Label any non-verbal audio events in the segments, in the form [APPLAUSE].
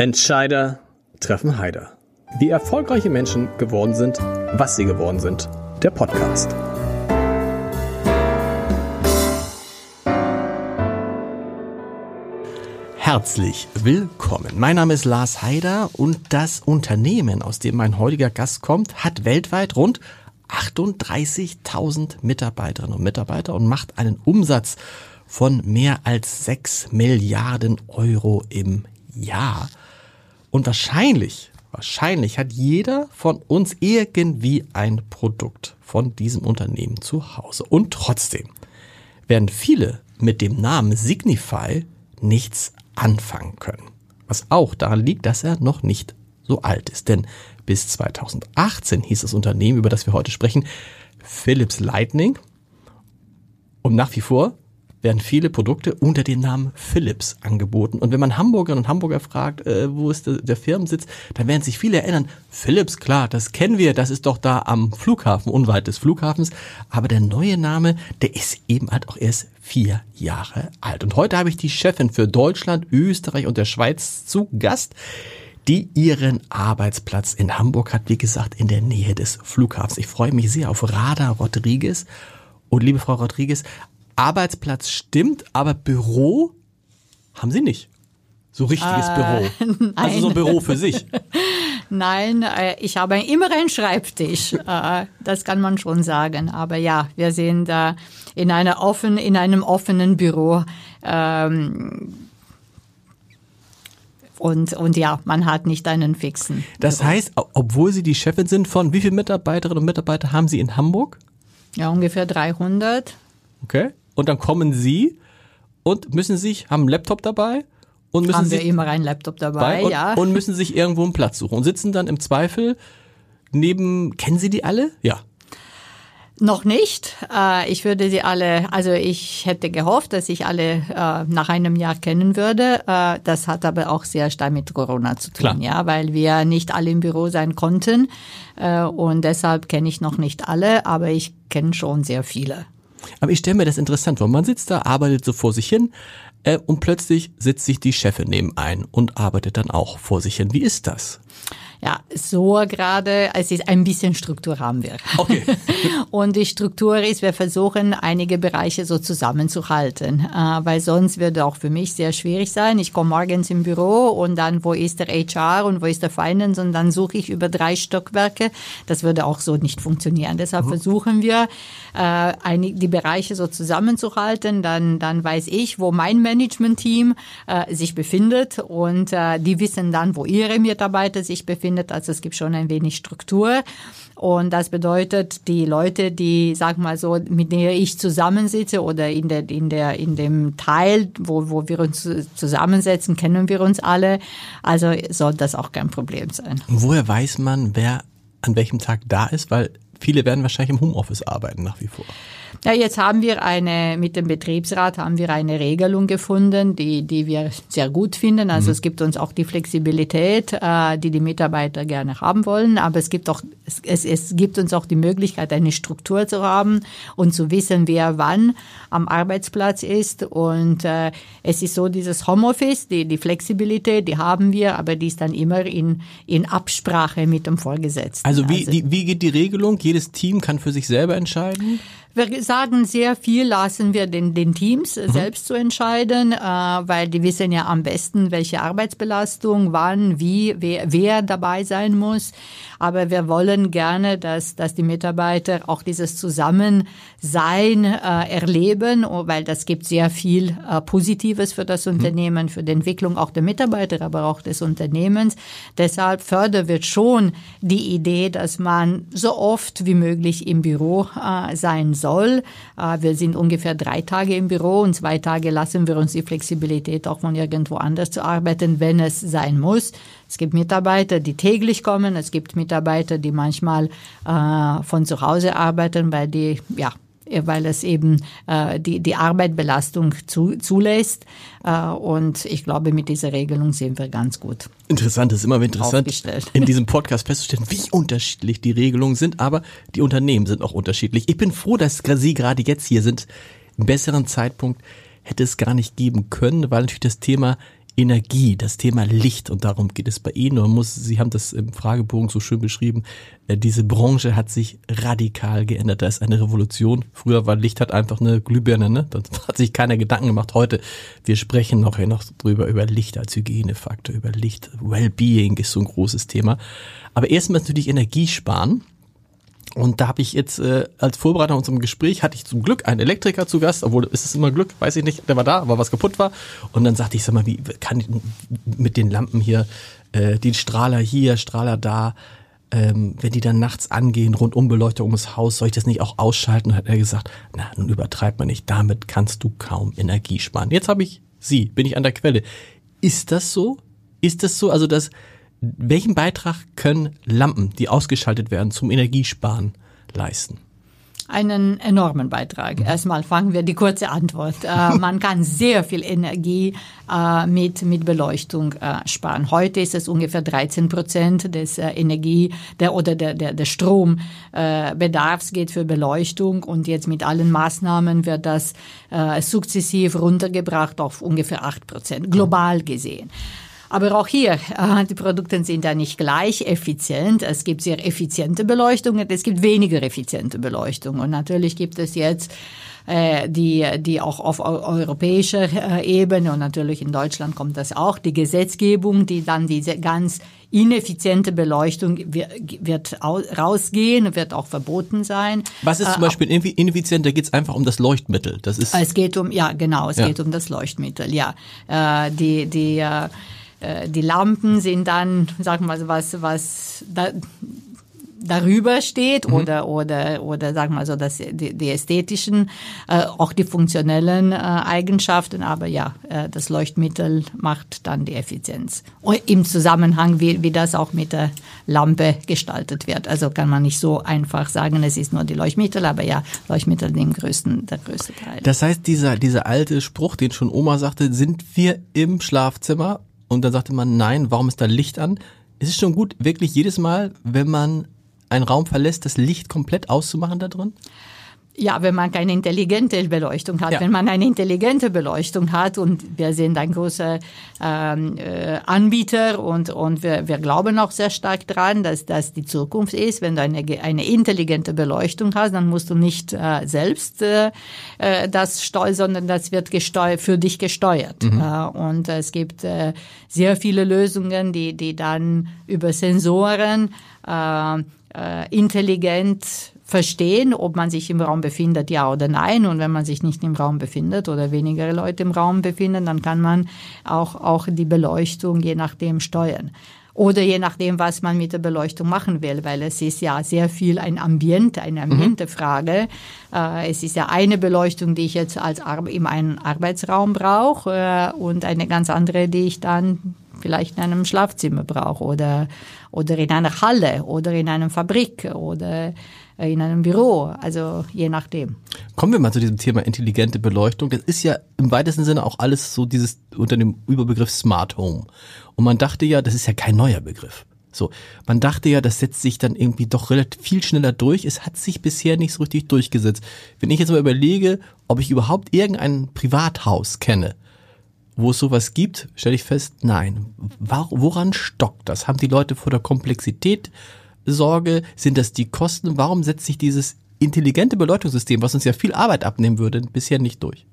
Entscheider treffen Heider. Wie erfolgreiche Menschen geworden sind, was sie geworden sind. Der Podcast. Herzlich willkommen. Mein Name ist Lars Heider und das Unternehmen, aus dem mein heutiger Gast kommt, hat weltweit rund 38.000 Mitarbeiterinnen und Mitarbeiter und macht einen Umsatz von mehr als 6 Milliarden Euro im Jahr. Und wahrscheinlich, wahrscheinlich hat jeder von uns irgendwie ein Produkt von diesem Unternehmen zu Hause. Und trotzdem werden viele mit dem Namen Signify nichts anfangen können. Was auch daran liegt, dass er noch nicht so alt ist. Denn bis 2018 hieß das Unternehmen, über das wir heute sprechen, Philips Lightning. Und nach wie vor werden viele Produkte unter dem Namen Philips angeboten. Und wenn man Hamburgerinnen und Hamburger fragt, äh, wo ist der, der Firmensitz, dann werden sich viele erinnern, Philips, klar, das kennen wir, das ist doch da am Flughafen, unweit des Flughafens. Aber der neue Name, der ist eben halt auch erst vier Jahre alt. Und heute habe ich die Chefin für Deutschland, Österreich und der Schweiz zu Gast die ihren Arbeitsplatz in Hamburg hat, wie gesagt, in der Nähe des Flughafens. Ich freue mich sehr auf Rada Rodriguez. Und liebe Frau Rodriguez, Arbeitsplatz stimmt, aber Büro haben Sie nicht. So richtiges äh, Büro. Nein. [LAUGHS] Also so ein Büro für sich. [LAUGHS] Nein, äh, ich habe immer einen Schreibtisch. Äh, das kann man schon sagen. Aber ja, wir sind in einer offen, in einem offenen Büro. Ähm, und, und ja, man hat nicht einen fixen. Das Büro. heißt, obwohl Sie die Chefin sind von wie viele Mitarbeiterinnen und Mitarbeiter haben Sie in Hamburg? Ja, ungefähr 300. Okay und dann kommen sie und müssen sich, haben einen Laptop dabei und müssen haben wir immer einen Laptop dabei, und, ja. Und müssen sich irgendwo einen Platz suchen und sitzen dann im Zweifel neben, kennen Sie die alle? Ja. Noch nicht. Äh, ich würde sie alle, also ich hätte gehofft, dass ich alle äh, nach einem Jahr kennen würde. Äh, das hat aber auch sehr stark mit Corona zu tun, Klar. ja, weil wir nicht alle im Büro sein konnten. Und deshalb kenne ich noch nicht alle, aber ich kenne schon sehr viele. Aber ich stelle mir das interessant vor. Man sitzt da, arbeitet so vor sich hin äh, und plötzlich sitzt sich die Chefin neben ein und arbeitet dann auch vor sich hin. Wie ist das? Ja, so gerade, es ist ein bisschen Struktur haben wir. Okay. [LAUGHS] und die Struktur ist, wir versuchen einige Bereiche so zusammenzuhalten, äh, weil sonst würde auch für mich sehr schwierig sein. Ich komme morgens im Büro und dann, wo ist der HR und wo ist der Finance und dann suche ich über drei Stockwerke. Das würde auch so nicht funktionieren. Deshalb mhm. versuchen wir, äh, die Bereiche so zusammenzuhalten. Dann, dann weiß ich, wo mein Management-Team äh, sich befindet und die wissen dann, wo ihre Mitarbeiter sich befinden findet. Also es gibt schon ein wenig Struktur. Und das bedeutet, die Leute, die, sag mal so, mit denen ich zusammensitze oder in der, in der, in dem Teil, wo, wo wir uns zusammensetzen, kennen wir uns alle. Also soll das auch kein Problem sein. Woher weiß man, wer an welchem Tag da ist? Weil viele werden wahrscheinlich im Homeoffice arbeiten nach wie vor. Ja, jetzt haben wir eine, mit dem Betriebsrat haben wir eine Regelung gefunden, die, die wir sehr gut finden. Also mhm. es gibt uns auch die Flexibilität, äh, die die Mitarbeiter gerne haben wollen. Aber es gibt auch, es, es, es gibt uns auch die Möglichkeit, eine Struktur zu haben und zu wissen, wer wann am Arbeitsplatz ist. Und äh, es ist so dieses Homeoffice, die, die Flexibilität, die haben wir, aber die ist dann immer in, in Absprache mit dem Vorgesetzten. Also wie, also, die, wie geht die Regelung? Jedes Team kann für sich selber entscheiden? Wir sagen sehr viel, lassen wir den, den Teams mhm. selbst zu entscheiden, äh, weil die wissen ja am besten, welche Arbeitsbelastung, wann, wie, wer, wer dabei sein muss. Aber wir wollen gerne, dass, dass die Mitarbeiter auch dieses Zusammensein äh, erleben, weil das gibt sehr viel äh, Positives für das mhm. Unternehmen, für die Entwicklung auch der Mitarbeiter, aber auch des Unternehmens. Deshalb fördern wir schon die Idee, dass man so oft wie möglich im Büro äh, sein soll. Äh, wir sind ungefähr drei Tage im Büro und zwei Tage lassen wir uns die Flexibilität auch von irgendwo anders zu arbeiten, wenn es sein muss. Es gibt Mitarbeiter, die täglich kommen. Es gibt Mitarbeiter, die manchmal äh, von zu Hause arbeiten, weil die, ja, weil es eben äh, die, die Arbeitbelastung zu, zulässt. Äh, und ich glaube, mit dieser Regelung sehen wir ganz gut. Interessant, es ist immer interessant, in diesem Podcast festzustellen, wie unterschiedlich die Regelungen sind, aber die Unternehmen sind auch unterschiedlich. Ich bin froh, dass Sie gerade jetzt hier sind. Einen besseren Zeitpunkt hätte es gar nicht geben können, weil natürlich das Thema Energie, das Thema Licht und darum geht es bei Ihnen. Man muss, Sie haben das im Fragebogen so schön beschrieben, äh, diese Branche hat sich radikal geändert. Da ist eine Revolution. Früher war Licht halt einfach eine Glühbirne, ne? Da hat sich keiner Gedanken gemacht. Heute, wir sprechen noch, noch drüber, über Licht als Hygienefaktor, über Licht. Wellbeing ist so ein großes Thema. Aber erstmal natürlich Energiesparen. Und da habe ich jetzt äh, als Vorbereitung unserem Gespräch hatte ich zum Glück einen Elektriker zu Gast, obwohl ist es immer Glück, weiß ich nicht, der war da, aber was kaputt war. Und dann sagte ich, sag mal, wie kann ich mit den Lampen hier, äh, den Strahler hier, Strahler da, ähm, wenn die dann nachts angehen, rundum Beleuchtung ums Haus, soll ich das nicht auch ausschalten? Und hat er gesagt, na, nun übertreibt man nicht, damit kannst du kaum Energie sparen. Jetzt habe ich Sie, bin ich an der Quelle. Ist das so? Ist das so? Also das welchen Beitrag können Lampen, die ausgeschaltet werden, zum Energiesparen leisten? einen enormen Beitrag. Erstmal fangen wir die kurze Antwort. Äh, [LAUGHS] man kann sehr viel Energie äh, mit, mit Beleuchtung äh, sparen. Heute ist es ungefähr 13 Prozent des äh, Energie der, oder der, der, der Strombedarfs geht für Beleuchtung und jetzt mit allen Maßnahmen wird das äh, sukzessiv runtergebracht auf ungefähr 8 Prozent, global gesehen. Aber auch hier, äh, die Produkte sind ja nicht gleich effizient. Es gibt sehr effiziente Beleuchtung und es gibt weniger effiziente Beleuchtung. Und natürlich gibt es jetzt äh, die, die auch auf europäischer äh, Ebene und natürlich in Deutschland kommt das auch, die Gesetzgebung, die dann diese ganz ineffiziente Beleuchtung wird rausgehen, wird auch verboten sein. Was ist zum Beispiel ineffizient? Da geht es einfach um das Leuchtmittel. Das ist es geht um ja genau, es ja. geht um das Leuchtmittel. Ja, die die die Lampen sind dann, sagen wir mal, was, was da, darüber steht mhm. oder oder oder sagen wir so dass die, die ästhetischen äh, auch die funktionellen äh, Eigenschaften. Aber ja äh, das Leuchtmittel macht dann die Effizienz. Und im Zusammenhang wie, wie das auch mit der Lampe gestaltet wird. Also kann man nicht so einfach sagen es ist nur die Leuchtmittel aber ja Leuchtmittel dem größten der größte Teil. Das heißt dieser dieser alte Spruch den schon Oma sagte sind wir im Schlafzimmer und dann sagte man, nein, warum ist da Licht an? Es ist schon gut, wirklich jedes Mal, wenn man einen Raum verlässt, das Licht komplett auszumachen da drin? Ja, wenn man keine intelligente Beleuchtung hat. Ja. Wenn man eine intelligente Beleuchtung hat und wir sind ein großer ähm, äh, Anbieter und, und wir, wir glauben auch sehr stark dran, dass das die Zukunft ist. Wenn du eine, eine intelligente Beleuchtung hast, dann musst du nicht äh, selbst äh, äh das steuern, sondern das wird gesteuert, für dich gesteuert. Mhm. Äh, und es gibt äh, sehr viele Lösungen, die, die dann über Sensoren äh, äh, intelligent verstehen, ob man sich im Raum befindet, ja oder nein. Und wenn man sich nicht im Raum befindet oder weniger Leute im Raum befinden, dann kann man auch, auch die Beleuchtung je nachdem steuern. Oder je nachdem, was man mit der Beleuchtung machen will, weil es ist ja sehr viel ein Ambient, eine mhm. Ambientefrage. Mhm. Äh, es ist ja eine Beleuchtung, die ich jetzt als Ar in einem Arbeitsraum brauche äh, und eine ganz andere, die ich dann vielleicht in einem Schlafzimmer brauche oder, oder in einer Halle oder in einer Fabrik oder in einem Büro, also je nachdem. Kommen wir mal zu diesem Thema intelligente Beleuchtung. Das ist ja im weitesten Sinne auch alles so dieses unter dem Überbegriff Smart Home. Und man dachte ja, das ist ja kein neuer Begriff. So, man dachte ja, das setzt sich dann irgendwie doch relativ viel schneller durch. Es hat sich bisher nicht so richtig durchgesetzt. Wenn ich jetzt mal überlege, ob ich überhaupt irgendein Privathaus kenne, wo es sowas gibt, stelle ich fest, nein. Woran stockt das? Haben die Leute vor der Komplexität Sorge? Sind das die Kosten? Warum setzt sich dieses intelligente Beleuchtungssystem, was uns ja viel Arbeit abnehmen würde, bisher nicht durch?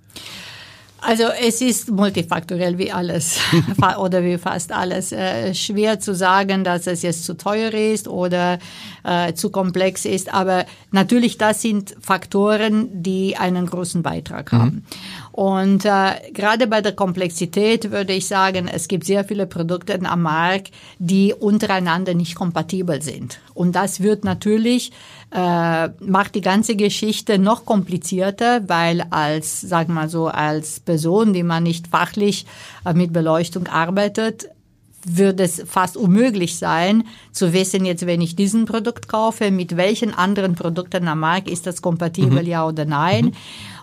Also es ist multifaktoriell wie alles [LAUGHS] oder wie fast alles. Äh, schwer zu sagen, dass es jetzt zu teuer ist oder äh, zu komplex ist, aber natürlich das sind Faktoren, die einen großen Beitrag haben. Mhm. Und äh, gerade bei der Komplexität würde ich sagen, es gibt sehr viele Produkte am Markt, die untereinander nicht kompatibel sind. Und das wird natürlich äh, macht die ganze Geschichte noch komplizierter, weil als, wir mal so, als Person, die man nicht fachlich äh, mit Beleuchtung arbeitet, würde es fast unmöglich sein, zu wissen, jetzt, wenn ich diesen Produkt kaufe, mit welchen anderen Produkten am Markt ist das kompatibel, mhm. ja oder nein. Mhm.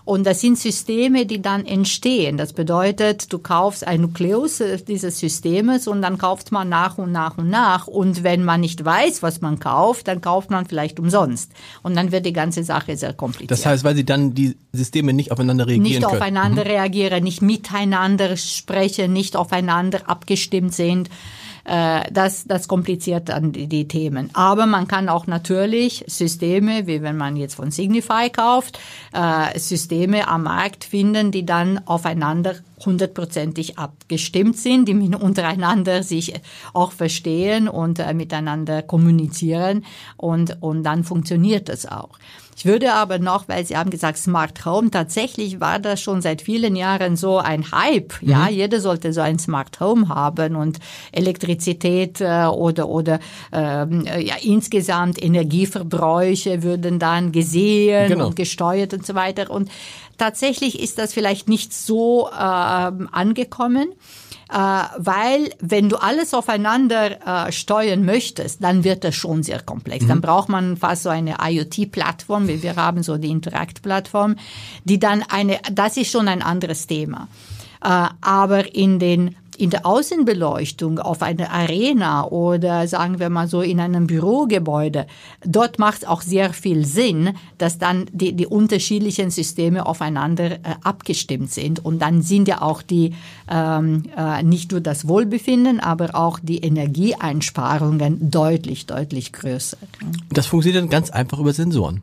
Und das sind Systeme, die dann entstehen. Das bedeutet, du kaufst ein Nukleus dieses Systems und dann kauft man nach und nach und nach. Und wenn man nicht weiß, was man kauft, dann kauft man vielleicht umsonst. Und dann wird die ganze Sache sehr kompliziert. Das heißt, weil sie dann die Systeme nicht aufeinander reagieren nicht können. Aufeinander mhm. reagieren, nicht miteinander sprechen, nicht aufeinander abgestimmt sind äh, das, das kompliziert dann die, die Themen. Aber man kann auch natürlich Systeme, wie wenn man jetzt von Signify kauft, äh, Systeme am Markt finden, die dann aufeinander hundertprozentig abgestimmt sind, die [LAUGHS] untereinander sich auch verstehen und äh, miteinander kommunizieren und, und dann funktioniert das auch. Ich würde aber noch, weil Sie haben gesagt Smart Home, tatsächlich war das schon seit vielen Jahren so ein Hype. Mhm. Ja, jeder sollte so ein Smart Home haben und Elektrizität äh, oder oder ähm, ja insgesamt Energieverbräuche würden dann gesehen genau. und gesteuert und so weiter. Und tatsächlich ist das vielleicht nicht so äh, angekommen äh, weil wenn du alles aufeinander äh, steuern möchtest, dann wird das schon sehr komplex. Mhm. Dann braucht man fast so eine IoT-Plattform, wie wir haben so die Interact-Plattform, die dann eine, das ist schon ein anderes Thema. Äh, aber in den in der Außenbeleuchtung auf einer Arena oder sagen wir mal so in einem Bürogebäude, dort macht es auch sehr viel Sinn, dass dann die, die unterschiedlichen Systeme aufeinander äh, abgestimmt sind. Und dann sind ja auch die ähm, äh, nicht nur das Wohlbefinden, aber auch die Energieeinsparungen deutlich, deutlich größer. Das funktioniert dann ganz einfach über Sensoren.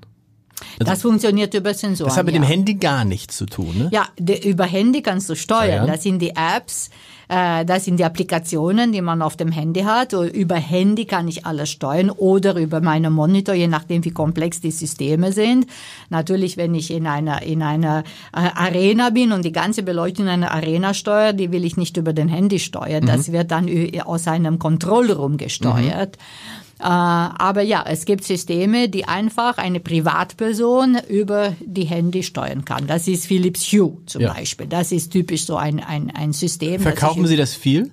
Also, das funktioniert über Sensoren. Das hat mit ja. dem Handy gar nichts zu tun, ne? Ja, de, über Handy kannst du steuern. Ja, Das sind die Apps, das sind die Applikationen, die man auf dem Handy hat. Über Handy kann ich alles steuern oder über meinen Monitor, je nachdem, wie komplex die Systeme sind. Natürlich, wenn ich in einer, in einer äh, Arena bin und die ganze Beleuchtung in einer Arena steuere, die will ich nicht über den Handy steuern. Mhm. Das wird dann aus einem Kontrollraum gesteuert. Mhm. Äh, aber ja, es gibt Systeme, die einfach eine Privatperson über die Handy steuern kann. Das ist Philips Hue zum ja. Beispiel. Das ist typisch so ein, ein, ein System. Verkaufen Sie das viel?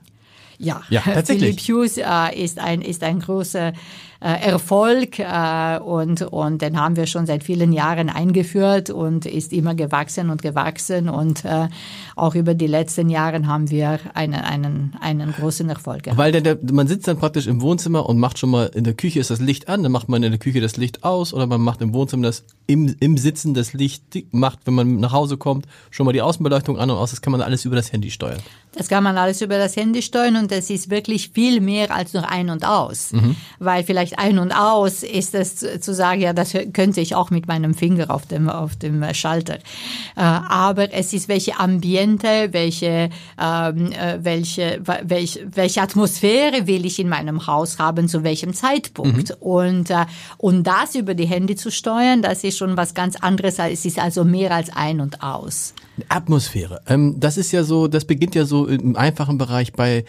Ja, ja [LAUGHS] tatsächlich. Philips Hue äh, ist ein, ist ein großer Erfolg äh, und, und den haben wir schon seit vielen Jahren eingeführt und ist immer gewachsen und gewachsen und äh, auch über die letzten Jahre haben wir einen, einen, einen großen Erfolg gehabt. Weil der, man sitzt dann praktisch im Wohnzimmer und macht schon mal, in der Küche ist das Licht an, dann macht man in der Küche das Licht aus oder man macht im Wohnzimmer das im, im Sitzen das Licht macht, wenn man nach Hause kommt, schon mal die Außenbeleuchtung an und aus. Das kann man alles über das Handy steuern. Das kann man alles über das Handy steuern und das ist wirklich viel mehr als nur ein und aus. Mhm. Weil vielleicht ein und aus ist es zu sagen, ja, das könnte ich auch mit meinem Finger auf dem, auf dem Schalter. Äh, aber es ist welche Ambiente, welche, ähm, äh, welche, welche, welche Atmosphäre will ich in meinem Haus haben, zu welchem Zeitpunkt. Mhm. Und, äh, und das über die Handy zu steuern, das ist schon was ganz anderes. Es ist also mehr als ein und aus. Atmosphäre. Ähm, das ist ja so, das beginnt ja so im einfachen Bereich bei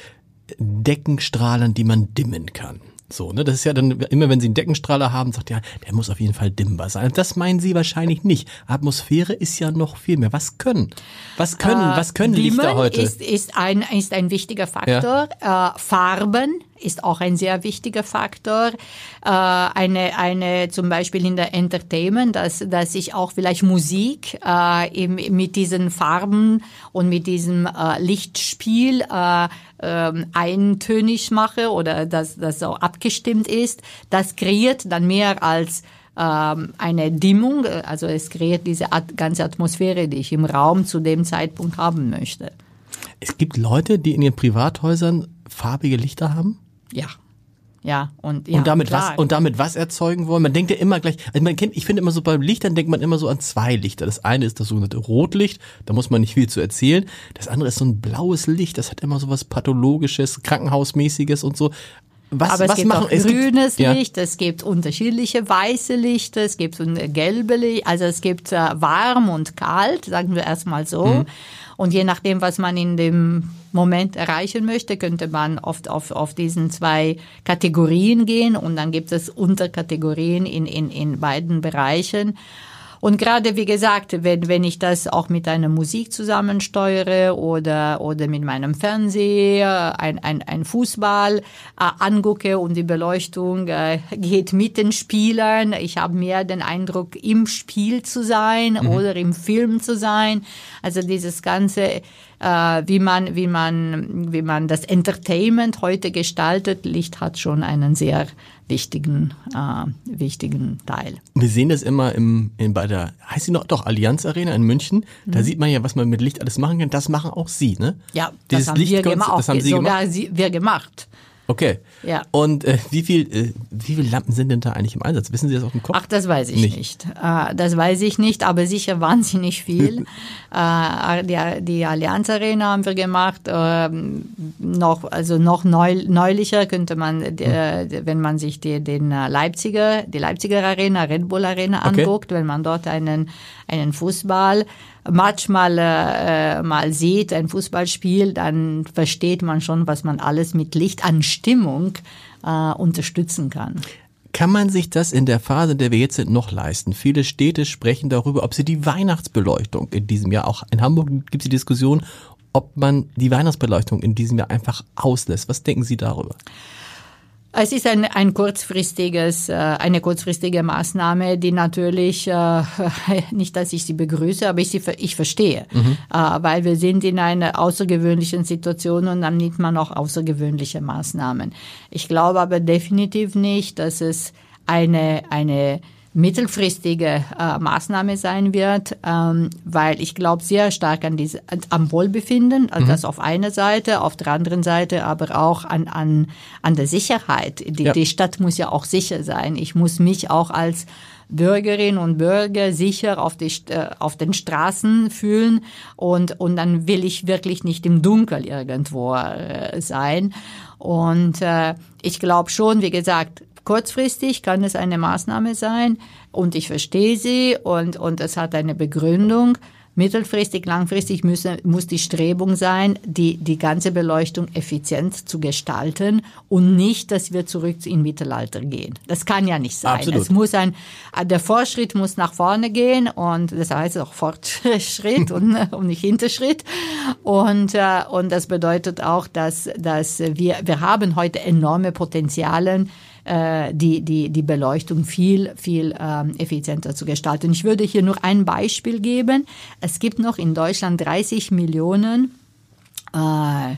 Deckenstrahlern, die man dimmen kann. So, ne, das ist ja dann immer, wenn Sie einen Deckenstrahler haben, sagt ja, der muss auf jeden Fall dimmbar sein. Das meinen Sie wahrscheinlich nicht. Atmosphäre ist ja noch viel mehr. Was können? Was können? Äh, was können Lichter heute? Ist, ist ein ist ein wichtiger Faktor. Ja. Äh, Farben ist auch ein sehr wichtiger Faktor. Äh, eine, eine zum Beispiel in der Entertainment, dass, dass ich auch vielleicht Musik äh, im, mit diesen Farben und mit diesem äh, Lichtspiel äh, äh, eintönig mache oder dass das so abgestimmt ist. Das kreiert dann mehr als ähm, eine Dimmung, also es kreiert diese ganze Atmosphäre, die ich im Raum zu dem Zeitpunkt haben möchte. Es gibt Leute, die in ihren Privathäusern farbige Lichter haben? Ja. Ja, und, ja, und damit klar. was und damit was erzeugen wollen? Man denkt ja immer gleich, also man kennt, ich finde immer so bei Lichtern denkt man immer so an zwei Lichter. Das eine ist das sogenannte Rotlicht, da muss man nicht viel zu erzählen. Das andere ist so ein blaues Licht, das hat immer so was pathologisches, krankenhausmäßiges und so. Was, Aber es was gibt machen? auch es grünes gibt, Licht, ja. es gibt unterschiedliche weiße Lichter, es gibt gelbe Licht, also es gibt äh, warm und kalt, sagen wir erstmal so. Mhm. Und je nachdem, was man in dem Moment erreichen möchte, könnte man oft auf, auf diesen zwei Kategorien gehen und dann gibt es Unterkategorien in, in, in beiden Bereichen. Und gerade wie gesagt, wenn, wenn ich das auch mit einer Musik zusammensteuere oder, oder mit meinem Fernseher, ein, ein, ein Fußball äh, angucke und die Beleuchtung äh, geht mit den Spielern, ich habe mehr den Eindruck, im Spiel zu sein mhm. oder im Film zu sein. Also dieses ganze äh, wie man, wie man, wie man das Entertainment heute gestaltet. Licht hat schon einen sehr wichtigen, äh, wichtigen Teil. Wir sehen das immer im, in, bei der, heißt sie noch, doch, Allianz Arena in München. Mhm. Da sieht man ja, was man mit Licht alles machen kann. Das machen auch Sie, ne? Ja, das haben, wir, gemacht, das haben Sie sogar gemacht. Sie, wir gemacht. Okay. Ja. Und äh, wie viel äh, wie viele Lampen sind denn da eigentlich im Einsatz? Wissen Sie das auf dem Kopf? Ach, das weiß ich nicht. nicht. Äh, das weiß ich nicht, aber sicher [LAUGHS] wahnsinnig viel. [LAUGHS] äh, die, die Allianz Arena haben wir gemacht. Äh, noch also noch neu, neulicher könnte man, äh, wenn man sich die, den Leipziger die Leipziger Arena, Red Bull Arena okay. anguckt, wenn man dort einen einen Fußball manchmal äh, mal sieht, ein Fußballspiel, dann versteht man schon, was man alles mit Licht an Stimmung äh, unterstützen kann. Kann man sich das in der Phase, in der wir jetzt sind, noch leisten? Viele Städte sprechen darüber, ob sie die Weihnachtsbeleuchtung in diesem Jahr, auch in Hamburg gibt es die Diskussion, ob man die Weihnachtsbeleuchtung in diesem Jahr einfach auslässt. Was denken Sie darüber? Es ist ein, ein kurzfristiges, äh, eine kurzfristige Maßnahme, die natürlich, äh, [LAUGHS] nicht, dass ich sie begrüße, aber ich sie ich verstehe, mhm. Äh, weil wir sind in einer außergewöhnlichen Situation und dann nimmt man auch außergewöhnliche Maßnahmen. Ich glaube aber definitiv nicht, dass es eine, eine mittelfristige äh, Maßnahme sein wird, ähm, weil ich glaube sehr stark an diese, am Wohlbefinden, also mhm. das auf einer Seite, auf der anderen Seite aber auch an, an, an der Sicherheit. Die, ja. die Stadt muss ja auch sicher sein. Ich muss mich auch als Bürgerinnen und Bürger sicher auf, die, äh, auf den Straßen fühlen und, und dann will ich wirklich nicht im Dunkel irgendwo äh, sein. Und äh, ich glaube schon, wie gesagt, Kurzfristig kann es eine Maßnahme sein und ich verstehe sie und, und es hat eine Begründung. Mittelfristig, langfristig müsse, muss die Strebung sein, die, die ganze Beleuchtung effizient zu gestalten und nicht, dass wir zurück in Mittelalter gehen. Das kann ja nicht sein. Absolut. Es muss ein, der Fortschritt muss nach vorne gehen und das heißt auch Fortschritt [LAUGHS] und, und nicht Hinterschritt. Und, äh, und das bedeutet auch, dass, dass wir, wir haben heute enorme Potenziale, äh, die, die, die Beleuchtung viel, viel ähm, effizienter zu gestalten. Ich würde hier nur ein Beispiel geben. Es gibt noch in Deutschland 30 Millionen äh,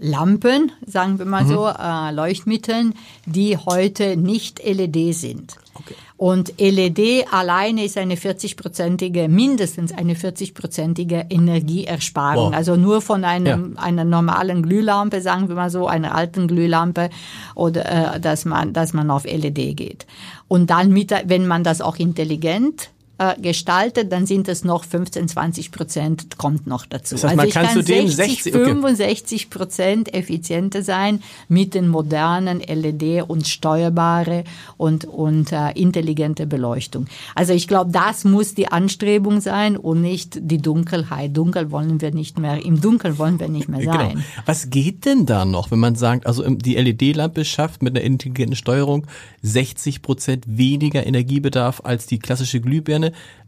Lampen, sagen wir mal mhm. so, äh, Leuchtmitteln, die heute nicht LED sind. Okay. Und LED alleine ist eine 40-prozentige, mindestens eine 40-prozentige Energieersparung. Wow. Also nur von einem, ja. einer normalen Glühlampe, sagen wir mal so, einer alten Glühlampe, oder äh, dass man, dass man auf LED geht. Und dann mit, wenn man das auch intelligent äh, gestaltet, dann sind es noch 15, 20 Prozent kommt noch dazu. Das heißt, also ich kann, 60, 60 65 Prozent effizienter sein mit den modernen LED und steuerbare und, und äh, intelligente Beleuchtung. Also ich glaube, das muss die Anstrebung sein und nicht die Dunkelheit. Dunkel wollen wir nicht mehr, im Dunkeln wollen wir nicht mehr genau. sein. Genau. Was geht denn da noch, wenn man sagt, also die LED-Lampe schafft mit einer intelligenten Steuerung 60 Prozent weniger Energiebedarf als die klassische Glühbirne?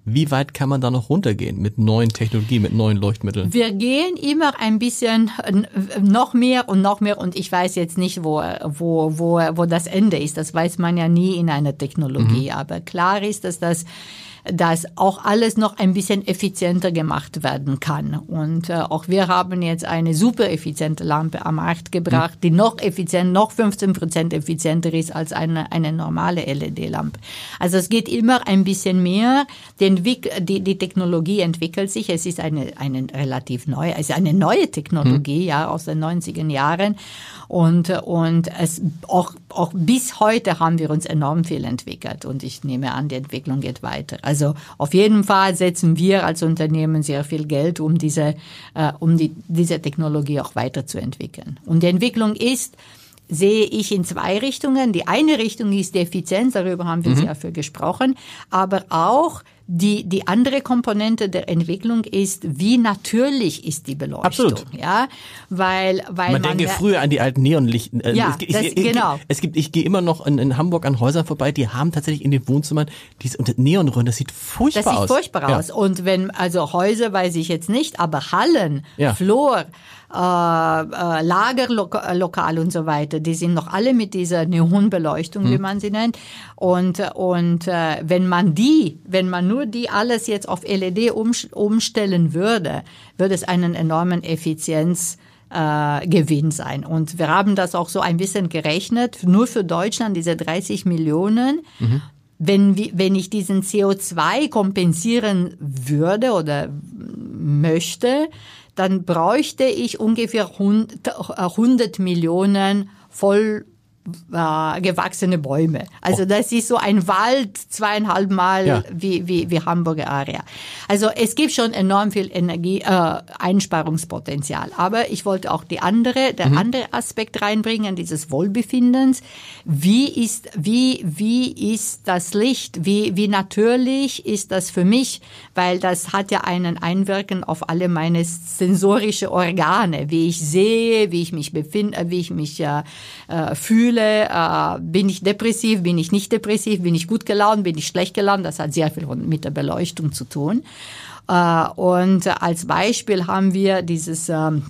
Wie weit kann man da noch runtergehen mit neuen Technologien, mit neuen Leuchtmitteln? Wir gehen immer ein bisschen noch mehr und noch mehr und ich weiß jetzt nicht, wo, wo, wo, wo das Ende ist. Das weiß man ja nie in einer Technologie. Mhm. Aber klar ist, dass das dass auch alles noch ein bisschen effizienter gemacht werden kann. Und äh, auch wir haben jetzt eine super effiziente Lampe am Markt gebracht, die noch effizient, noch 15 Prozent effizienter ist als eine, eine normale LED-Lampe. Also es geht immer ein bisschen mehr. Die, die, die Technologie entwickelt sich. Es ist eine, eine relativ neue, es ist eine neue Technologie, mhm. ja, aus den 90er Jahren. Und, und es, auch, auch bis heute haben wir uns enorm viel entwickelt. Und ich nehme an, die Entwicklung geht weiter. Also auf jeden Fall setzen wir als Unternehmen sehr viel Geld, um diese, äh, um die, diese Technologie auch weiterzuentwickeln. Und die Entwicklung ist, sehe ich in zwei Richtungen. Die eine Richtung ist die Effizienz, darüber haben wir mhm. sehr viel gesprochen, aber auch die, die andere Komponente der Entwicklung ist, wie natürlich ist die Beleuchtung. Absolut. Ja, weil, weil Man, man, denke früher an die alten Neonlichten. Äh, Ja, es, das- ich, genau. Es gibt, ich gehe immer noch in, in Hamburg an Häusern vorbei, die haben tatsächlich in den Wohnzimmern diese unter Neonröhren. Das sieht furchtbar Das sieht aus. furchtbar Ja. aus. Und wenn, also Häuser weiß ich jetzt nicht, aber Hallen, Ja. Flur, äh, äh, Lagerlokal und so weiter, die sind noch alle mit dieser Neonbeleuchtung, Hm. wie man sie nennt. Und, und äh, wenn man die, wenn man nur die alles jetzt auf LED umsch- umstellen würde, würde es einen enormen Effizienz äh, Gewinn sein. Und wir haben das auch so ein bisschen gerechnet, nur für Deutschland diese 30 Millionen. Wenn, wir- wenn ich diesen CO2 kompensieren würde oder möchte, dann bräuchte ich ungefähr 100 100 Millionen voll äh, gewachsene Bäume. Also das ist so ein Wald zweieinhalb Mal Ja. wie, wie, wie Hamburger Area. Also es gibt schon enorm viel Energie, äh, Einsparungspotenzial. Aber ich wollte auch die andere, der andere Aspekt reinbringen, dieses Wohlbefindens. Wie ist, wie, wie ist das Licht? Wie, wie natürlich ist das für mich? Weil das hat ja einen Einwirken auf alle meine sensorische Organe, wie ich sehe, wie ich mich befinde, wie ich mich äh, äh, fühle, äh, bin ich depressiv, bin ich nicht depressiv, bin ich gut gelaunt, bin ich schlecht gelaunt. Das hat sehr viel mit der Beleuchtung zu tun. Äh, und als Beispiel haben wir dieses ähm,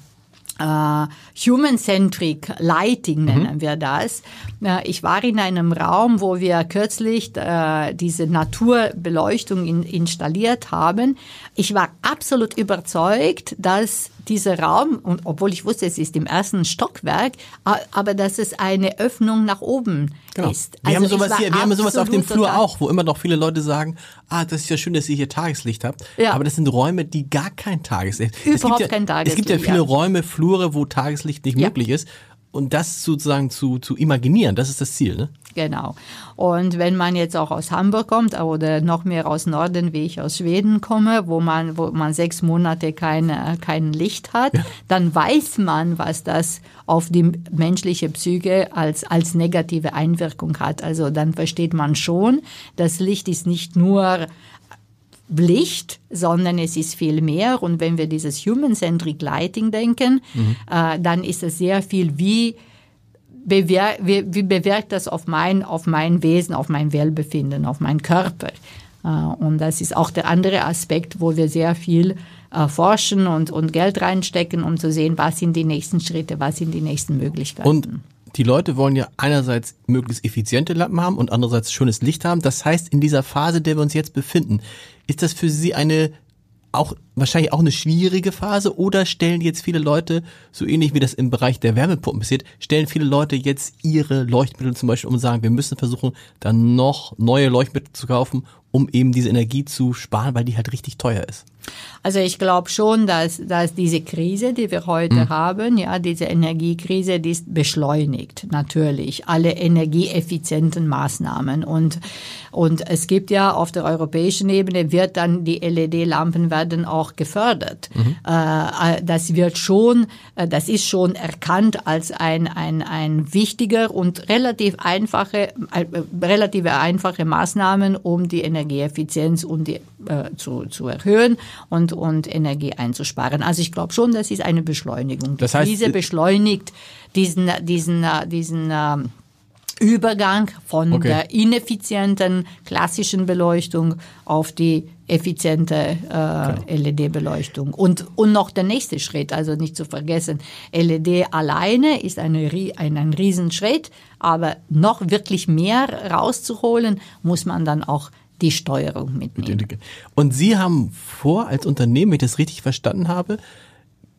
äh, Human-Centric Lighting nennen wir das. Äh, ich war in einem Raum, wo wir kürzlich äh, diese Naturbeleuchtung in, installiert haben. Ich war absolut überzeugt, dass dieser Raum, und obwohl ich wusste, es ist im ersten Stockwerk, aber dass es eine Öffnung nach oben Genau. ist. Wir haben Also sowas hier, wir haben sowas auf dem Flur auch, wo immer noch viele Leute sagen, ah, das ist ja schön, dass ihr hier Tageslicht habt. Ja. Aber das sind Räume, die gar kein Tageslicht. es Überhaupt gibt ja, kein Es gibt ja Tageslicht, viele ja. Räume, Flure, wo Tageslicht nicht möglich ist. Und das sozusagen zu, zu imaginieren, das ist das Ziel, ne? Genau. Und wenn man jetzt auch aus Hamburg kommt oder noch mehr aus Norden, wie ich aus Schweden komme, wo man, wo man sechs Monate keine, kein Licht hat, dann weiß man, was das auf die menschliche Psyche als, als negative Einwirkung hat. Also dann versteht man schon, das Licht ist nicht nur Licht, sondern es ist viel mehr. Und wenn wir dieses Human-Centric Lighting denken, äh, dann ist es sehr viel wie bewer wie, wie bewirkt das auf mein, auf mein Wesen, auf mein Wohlbefinden, auf meinen Körper. Äh, Und das ist auch der andere Aspekt, wo wir sehr viel äh, forschen und, und Geld reinstecken, um zu sehen, was sind die nächsten Schritte, was sind die nächsten Möglichkeiten. Und die Leute wollen ja einerseits möglichst effiziente Lampen haben und andererseits schönes Licht haben. Das heißt, in dieser Phase, in der wir uns jetzt befinden, ist das für Sie eine auch wahrscheinlich auch eine schwierige Phase oder stellen jetzt viele Leute, so ähnlich wie das im Bereich der Wärmepumpen passiert, stellen viele Leute jetzt ihre Leuchtmittel zum Beispiel um und sagen, wir müssen versuchen, dann noch neue Leuchtmittel zu kaufen, um eben diese Energie zu sparen, weil die halt richtig teuer ist. Also ich glaube schon, dass, dass diese Krise, die wir heute haben, ja, diese Energiekrise, die ist beschleunigt, natürlich, alle energieeffizienten Maßnahmen. Und, und es gibt ja auf der europäischen Ebene wird dann die LED-Lampen werden auch gefördert. Äh, das wird schon, äh, das ist schon erkannt als ein, ein, ein wichtiger und relativ einfache, äh, relativ einfache Maßnahmen, um die Energieeffizienz um die, äh, zu, zu erhöhen und, und Energie einzusparen. Also ich glaube schon, das ist eine Beschleunigung. Das heißt, Krise äh, beschleunigt diesen, diesen, äh, diesen ähm, Übergang von Okay. der ineffizienten klassischen Beleuchtung auf die effiziente äh, LED-Beleuchtung. Und, und noch der nächste Schritt, also nicht zu vergessen, LED alleine ist eine, ein, ein Riesenschritt, aber noch wirklich mehr rauszuholen, muss man dann auch die Steuerung mitnehmen. Und Sie haben vor, als Unternehmen, wenn ich das richtig verstanden habe,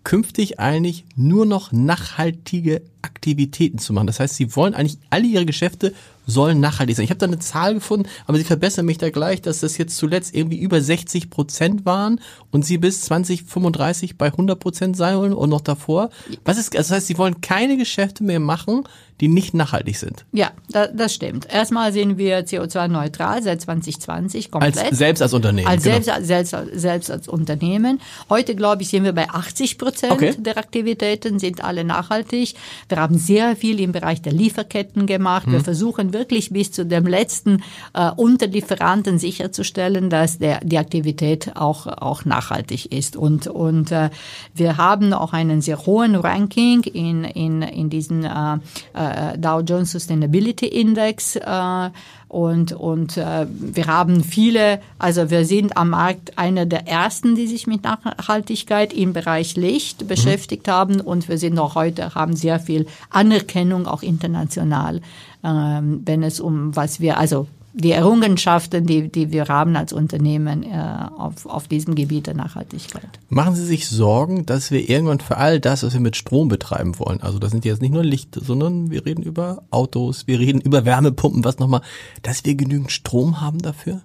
künftig eigentlich nur noch nachhaltige Aktivitäten zu machen. Das heißt, Sie wollen eigentlich alle Ihre Geschäfte sollen nachhaltig sein. Ich habe da eine Zahl gefunden, aber Sie verbessern mich da gleich, dass das jetzt zuletzt irgendwie über 60 Prozent waren und Sie bis 2035 bei 100 Prozent sein wollen und noch davor. Was ist, also das heißt, Sie wollen keine Geschäfte mehr machen, die nicht nachhaltig sind. Ja, da, das stimmt. Erstmal sind wir CO2-neutral seit 2020 komplett. Als, selbst als Unternehmen. Als genau. selbst, selbst, selbst als Unternehmen. Heute, glaube ich, sind wir bei 80 Prozent Okay. der Aktivitäten, sind alle nachhaltig. Wir Wir haben sehr viel im Bereich der Lieferketten gemacht. Wir versuchen wirklich bis zu dem letzten äh, Unterlieferanten sicherzustellen, dass der, die Aktivität auch, auch nachhaltig ist. Und, und äh, wir haben auch einen sehr hohen Ranking in, in, in diesen äh, äh, Dow Jones Sustainability Index. Äh, und, und äh, wir haben viele, also wir sind am Markt einer der ersten, die sich mit Nachhaltigkeit im Bereich Licht mhm. beschäftigt haben. Und wir sind auch heute, haben sehr viel Anerkennung auch international, ähm, wenn es um was wir, also die Errungenschaften, die, die wir haben als Unternehmen äh, auf, auf diesem Gebiet der Nachhaltigkeit. Machen Sie sich Sorgen, dass wir irgendwann für all das, was wir mit Strom betreiben wollen, also das sind jetzt nicht nur Licht, sondern wir reden über Autos, wir reden über Wärmepumpen, was nochmal, dass wir genügend Strom haben dafür?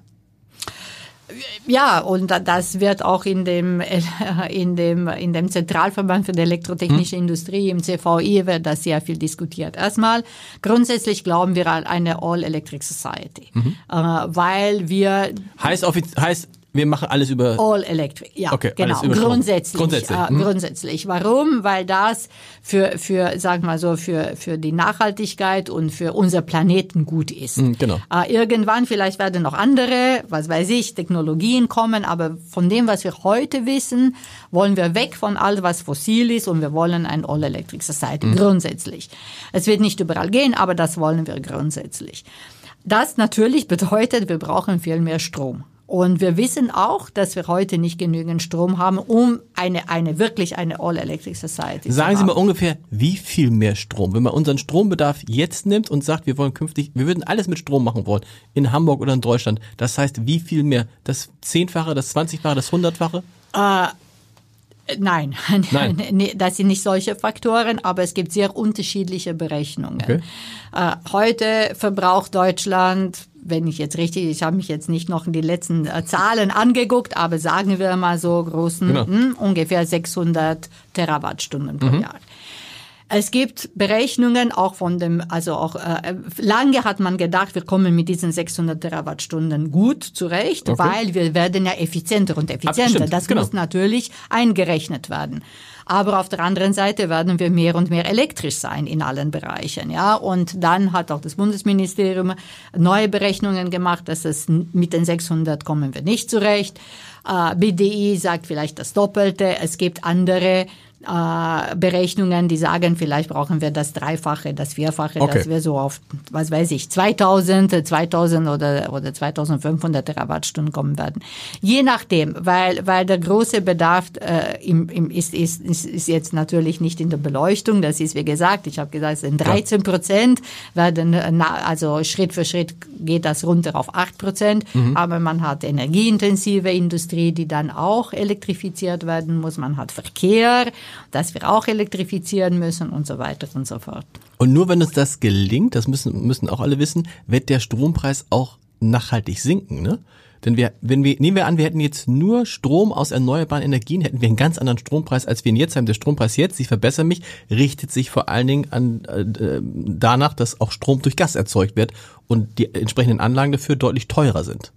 Ja, und das wird auch in dem, [LAUGHS] in dem, in dem Zentralverband für die elektrotechnische hm. Industrie, im CVI, wird das sehr viel diskutiert. Erstmal, grundsätzlich glauben wir an eine All-Electric Society, mhm. äh, weil wir... Heißt, heißt wir machen alles über All Electric, ja, okay, genau. Grundsätzlich, grundsätzlich. Äh, hm. grundsätzlich. Warum? Weil das für für sagen wir so für für die Nachhaltigkeit und für unser Planeten gut ist. Hm, genau. Äh, irgendwann vielleicht werden noch andere, was weiß ich, Technologien kommen, aber von dem, was wir heute wissen, wollen wir weg von all was fossil ist und wir wollen ein All Electric Society hm. grundsätzlich. Es wird nicht überall gehen, aber das wollen wir grundsätzlich. Das natürlich bedeutet, wir brauchen viel mehr Strom. Und wir wissen auch, dass wir heute nicht genügend Strom haben, um eine, eine wirklich eine All-Electric Society Sagen zu haben. Sie mal ungefähr, wie viel mehr Strom? Wenn man unseren Strombedarf jetzt nimmt und sagt, wir wollen künftig, wir würden alles mit Strom machen wollen, in Hamburg oder in Deutschland, das heißt, wie viel mehr? Das Zehnfache, das Zwanzigfache, das Hundertfache? Äh, Nein, Nein. [LAUGHS] das sind nicht solche Faktoren, aber es gibt sehr unterschiedliche Berechnungen. Okay. Äh, heute verbraucht Deutschland, wenn ich jetzt richtig, ich habe mich jetzt nicht noch in die letzten äh, Zahlen [LAUGHS] angeguckt, aber sagen wir mal so großen, genau. mh, hm, ungefähr 600 Terawattstunden pro mhm. Jahr. Es gibt Berechnungen auch von dem, also auch äh, lange hat man gedacht, wir kommen mit diesen 600 Terawattstunden gut zurecht, okay. weil wir werden ja effizienter und effizienter. Abgestimmt, das genau. muss natürlich eingerechnet werden. Aber auf der anderen Seite werden wir mehr und mehr elektrisch sein in allen Bereichen, ja. Und dann hat auch das Bundesministerium neue Berechnungen gemacht, dass es mit den 600 kommen wir nicht zurecht. Äh, BDI sagt vielleicht das Doppelte. Es gibt andere äh, Berechnungen, die sagen, vielleicht brauchen wir das Dreifache, das Vierfache, okay. dass wir so auf, was weiß ich, 2000, 2000 oder, oder 2500 Terawattstunden kommen werden. Je nachdem, weil, weil der große Bedarf äh, im, im, ist, ist, ist, ist jetzt natürlich nicht in der Beleuchtung, das ist wie gesagt, ich habe gesagt, es sind 13 Prozent, werden, also Schritt für Schritt geht das runter auf 8 Prozent, mhm. aber man hat energieintensive Industrie, die dann auch elektrifiziert werden muss, man hat Verkehr, dass wir auch elektrifizieren müssen und so weiter und so fort. Und nur wenn uns das gelingt, das müssen, müssen auch alle wissen, wird der Strompreis auch nachhaltig sinken, ne? Denn wir, wenn wir, nehmen wir an, wir hätten jetzt nur Strom aus erneuerbaren Energien, hätten wir einen ganz anderen Strompreis, als wir ihn jetzt haben. Der Strompreis jetzt, ich verbessere mich, richtet sich vor allen Dingen an, äh, danach, dass auch Strom durch Gas erzeugt wird und die entsprechenden Anlagen dafür deutlich teurer sind.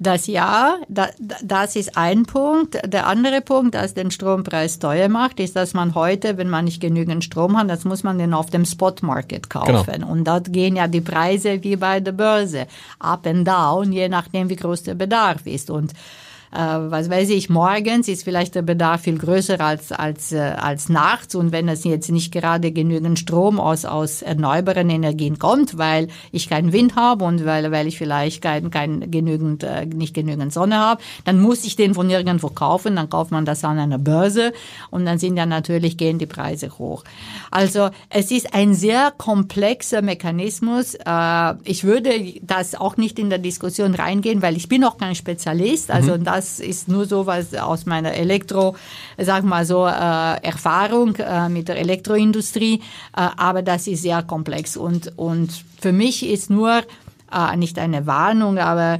Das ja, da, das ist ein Punkt. Der andere Punkt, das den Strompreis teuer macht, ist, dass man heute, wenn man nicht genügend Strom hat, das muss man den auf dem Spot-Market kaufen. Genau. Und dort gehen ja die Preise wie bei der Börse up and down, je nachdem, wie groß der Bedarf ist. Und was weiß ich, morgens ist vielleicht der Bedarf viel größer als, als, äh, als nachts. Und wenn es jetzt nicht gerade genügend Strom aus, aus erneuerbaren Energien kommt, weil ich keinen Wind habe und weil, weil ich vielleicht kein, kein genügend, äh, nicht genügend Sonne habe, dann muss ich den von irgendwo kaufen. Dann kauft man das an einer Börse und dann sind ja natürlich, gehen die Preise hoch. Also es ist ein sehr komplexer Mechanismus. Äh, ich würde das auch nicht in der Diskussion reingehen, weil ich bin auch kein Spezialist. Also mhm. das ist nur so was aus meiner Elektro, sag mal so, äh, Erfahrung äh, mit der Elektroindustrie. Äh, aber das ist sehr komplex und, und für mich ist nur äh, nicht eine Warnung, aber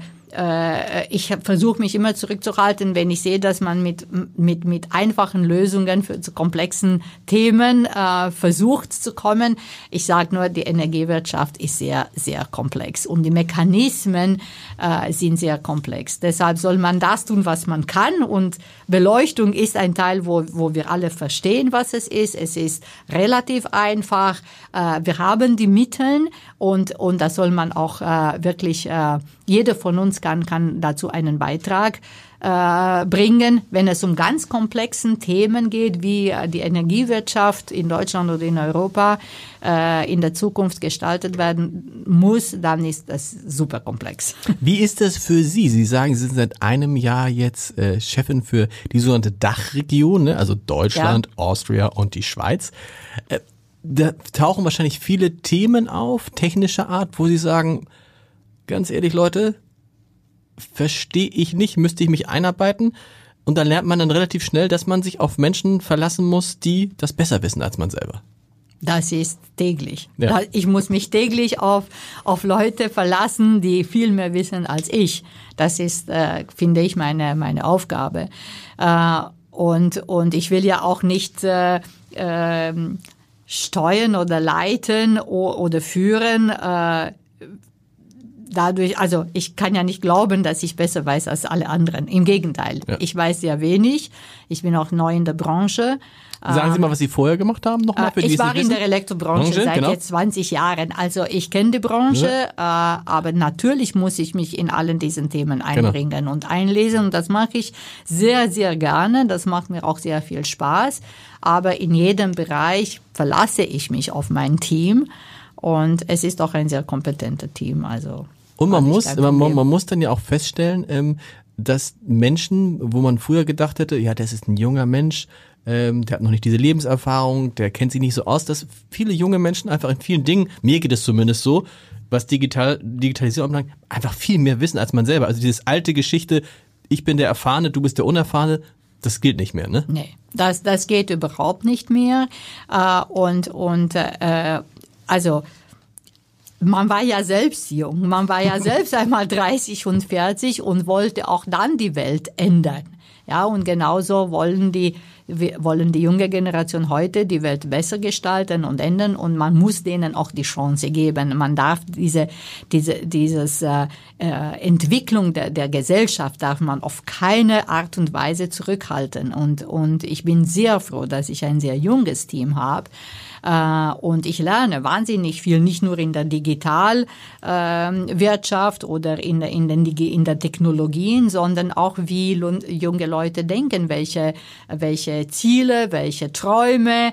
ich versuche mich immer zurückzuhalten, wenn ich sehe, dass man mit, mit, mit einfachen Lösungen für zu komplexen Themen äh, versucht zu kommen. Ich sage nur, die Energiewirtschaft ist sehr, sehr komplex und die Mechanismen äh, sind sehr komplex. Deshalb soll man das tun, was man kann und Beleuchtung ist ein Teil, wo, wo wir alle verstehen, was es ist. Es ist relativ einfach. Äh, wir haben die Mittel und, und das soll man auch äh, wirklich, äh, jeder von uns kann, kann dazu einen Beitrag äh, bringen, wenn es um ganz komplexen Themen geht, wie äh, die Energiewirtschaft in Deutschland oder in Europa äh, in der Zukunft gestaltet werden muss, dann ist das super komplex. [LAUGHS] Wie ist das für Sie? Sie sagen, Sie sind seit einem Jahr jetzt äh, Chefin für die sogenannte Dachregion, ne? also Deutschland, ja. Austria und die Schweiz. Da tauchen wahrscheinlich viele Themen auf, technischer Art, wo Sie sagen, ganz ehrlich, Leute, verstehe ich nicht, müsste ich mich einarbeiten. Und dann lernt man dann relativ schnell, dass man sich auf Menschen verlassen muss, die das besser wissen als man selber. Das ist täglich. Ja. Ich muss mich täglich auf, auf Leute verlassen, die viel mehr wissen als ich. Das ist, äh, finde ich, meine, meine Aufgabe. Äh, und, und ich will ja auch nicht äh, äh, steuern oder leiten oder führen. Äh, dadurch, also ich kann ja nicht glauben, dass ich besser weiß als alle anderen. Im Gegenteil, ja. ich weiß sehr wenig. Ich bin auch neu in der Branche. Sagen Sie mal, was Sie vorher gemacht haben nochmal für äh, Ich war in der Elektrobranche Branche, seit genau. jetzt 20 Jahren. Also ich kenne die Branche, ja. Äh, aber natürlich muss ich mich in allen diesen Themen genau. einbringen genau. und einlesen. Und das mache ich sehr, sehr gerne. Das macht mir auch sehr viel Spaß. Aber in jedem Bereich verlasse ich mich auf mein Team. Und es ist auch ein sehr kompetenter Team. Also und man muss, man, man, muss dann ja auch feststellen, ähm, dass Menschen, wo man früher gedacht hätte, ja, das ist ein junger Mensch, ähm, der hat noch nicht diese Lebenserfahrung, der kennt sich nicht so aus, dass viele junge Menschen einfach in vielen Dingen, mir geht es zumindest so, was digital, Digitalisierung anbelangt, einfach viel mehr wissen als man selber. Also diese alte Geschichte, ich bin der Erfahrene, du bist der Unerfahrene, das gilt nicht mehr, ne? Nee, das, das geht überhaupt nicht mehr. Äh, und und äh, also man war ja selbst jung, man war ja [LAUGHS] selbst einmal 30 und 40 und wollte auch dann die Welt ändern. Ja, und genauso wollen die, wollen die junge Generation heute die Welt besser gestalten und ändern und man muss denen auch die Chance geben. Man darf diese, diese, dieses äh, äh, Entwicklung der, der Gesellschaft darf man auf keine Art und Weise zurückhalten. Und, und ich bin sehr froh, dass ich ein sehr junges Team habe und ich lerne wahnsinnig viel, nicht nur in der Digitalwirtschaft ähm, oder in, in, den, in der Technologien, sondern auch wie junge Leute denken, welche, welche Ziele, welche Träume,